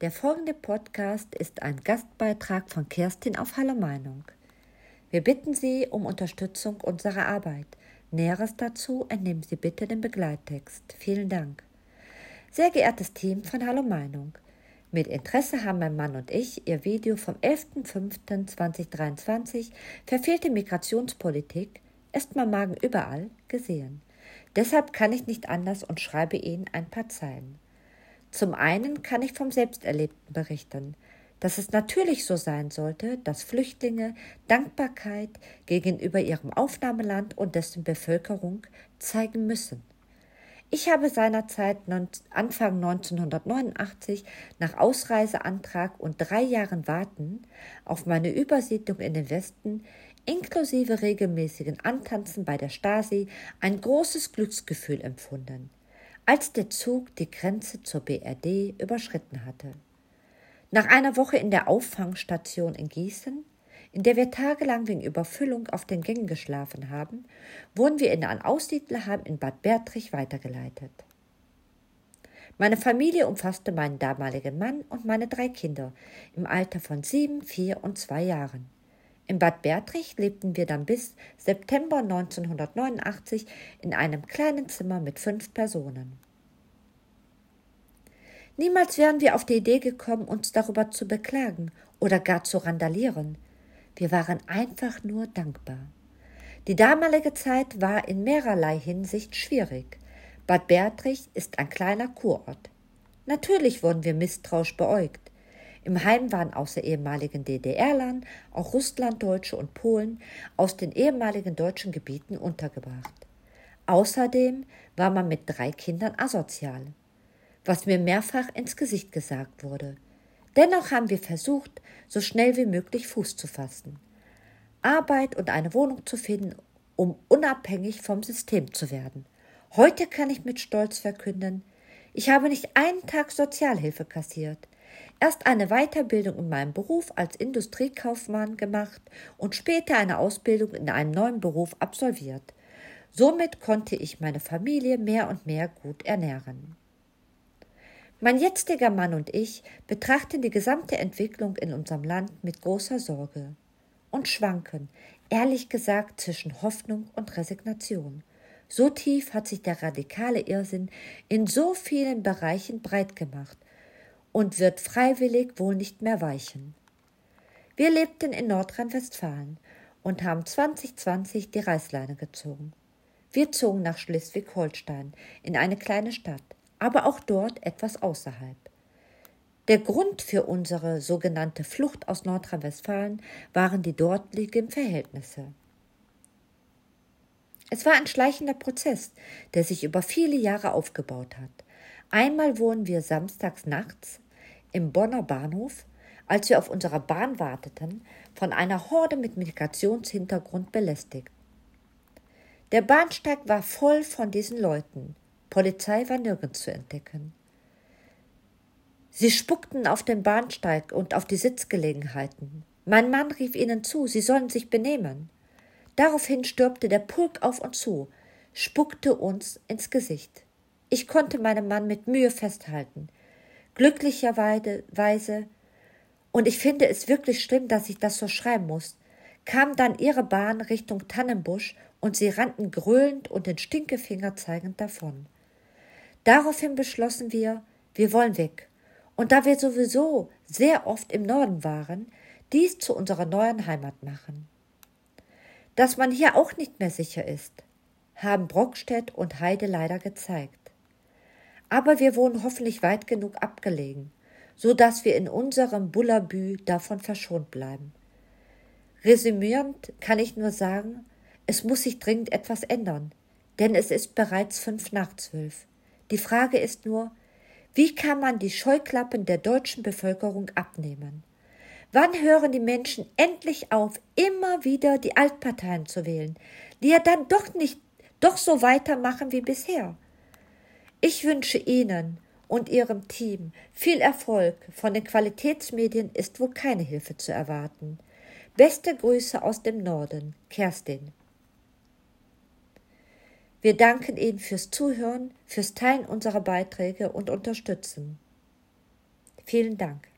Der folgende Podcast ist ein Gastbeitrag von Kerstin auf Hallo Meinung. Wir bitten Sie um Unterstützung unserer Arbeit. Näheres dazu entnehmen Sie bitte den Begleittext. Vielen Dank. Sehr geehrtes Team von Hallo Meinung. Mit Interesse haben mein Mann und ich Ihr Video vom 11.05.2023 Verfehlte Migrationspolitik ist mein Magen überall gesehen. Deshalb kann ich nicht anders und schreibe Ihnen ein paar Zeilen. Zum einen kann ich vom Selbsterlebten berichten, dass es natürlich so sein sollte, dass Flüchtlinge Dankbarkeit gegenüber ihrem Aufnahmeland und dessen Bevölkerung zeigen müssen. Ich habe seinerzeit Anfang 1989 nach Ausreiseantrag und drei Jahren Warten auf meine Übersiedlung in den Westen inklusive regelmäßigen Antanzen bei der Stasi ein großes Glücksgefühl empfunden als der Zug die Grenze zur BRD überschritten hatte. Nach einer Woche in der Auffangstation in Gießen, in der wir tagelang wegen Überfüllung auf den Gängen geschlafen haben, wurden wir in ein Aussiedlerheim in Bad Bertrich weitergeleitet. Meine Familie umfasste meinen damaligen Mann und meine drei Kinder im Alter von sieben, vier und zwei Jahren. In Bad Bertrich lebten wir dann bis September 1989 in einem kleinen Zimmer mit fünf Personen. Niemals wären wir auf die Idee gekommen, uns darüber zu beklagen oder gar zu randalieren. Wir waren einfach nur dankbar. Die damalige Zeit war in mehrerlei Hinsicht schwierig. Bad Bertrich ist ein kleiner Kurort. Natürlich wurden wir misstrauisch beäugt. Im Heim waren außer ehemaligen DDR-Lern auch Russlanddeutsche und Polen aus den ehemaligen deutschen Gebieten untergebracht. Außerdem war man mit drei Kindern asozial, was mir mehrfach ins Gesicht gesagt wurde. Dennoch haben wir versucht, so schnell wie möglich Fuß zu fassen, Arbeit und eine Wohnung zu finden, um unabhängig vom System zu werden. Heute kann ich mit Stolz verkünden, ich habe nicht einen Tag Sozialhilfe kassiert. Erst eine Weiterbildung in meinem Beruf als Industriekaufmann gemacht und später eine Ausbildung in einem neuen Beruf absolviert. Somit konnte ich meine Familie mehr und mehr gut ernähren. Mein jetziger Mann und ich betrachten die gesamte Entwicklung in unserem Land mit großer Sorge und schwanken, ehrlich gesagt, zwischen Hoffnung und Resignation. So tief hat sich der radikale Irrsinn in so vielen Bereichen breit gemacht und wird freiwillig wohl nicht mehr weichen. Wir lebten in Nordrhein-Westfalen und haben 2020 die Reißleine gezogen. Wir zogen nach Schleswig-Holstein in eine kleine Stadt, aber auch dort etwas außerhalb. Der Grund für unsere sogenannte Flucht aus Nordrhein-Westfalen waren die dortigen Verhältnisse. Es war ein schleichender Prozess, der sich über viele Jahre aufgebaut hat. Einmal wurden wir samstags nachts im Bonner Bahnhof, als wir auf unserer Bahn warteten, von einer Horde mit Migrationshintergrund belästigt. Der Bahnsteig war voll von diesen Leuten. Polizei war nirgends zu entdecken. Sie spuckten auf den Bahnsteig und auf die Sitzgelegenheiten. Mein Mann rief ihnen zu, sie sollen sich benehmen. Daraufhin stürmte der Pulk auf uns zu, spuckte uns ins Gesicht. Ich konnte meinen Mann mit Mühe festhalten. Glücklicherweise, und ich finde es wirklich schlimm, dass ich das so schreiben muss, kam dann ihre Bahn Richtung Tannenbusch und sie rannten gröhlend und den Stinkefinger zeigend davon. Daraufhin beschlossen wir, wir wollen weg. Und da wir sowieso sehr oft im Norden waren, dies zu unserer neuen Heimat machen. Dass man hier auch nicht mehr sicher ist, haben Brockstedt und Heide leider gezeigt. Aber wir wohnen hoffentlich weit genug abgelegen, so dass wir in unserem Bullabü davon verschont bleiben. Resümierend kann ich nur sagen, es muss sich dringend etwas ändern, denn es ist bereits fünf nach zwölf. Die Frage ist nur, wie kann man die Scheuklappen der deutschen Bevölkerung abnehmen? Wann hören die Menschen endlich auf, immer wieder die Altparteien zu wählen, die ja dann doch nicht doch so weitermachen wie bisher? Ich wünsche Ihnen und Ihrem Team viel Erfolg. Von den Qualitätsmedien ist wohl keine Hilfe zu erwarten. Beste Grüße aus dem Norden, Kerstin. Wir danken Ihnen fürs Zuhören, fürs Teilen unserer Beiträge und Unterstützen. Vielen Dank.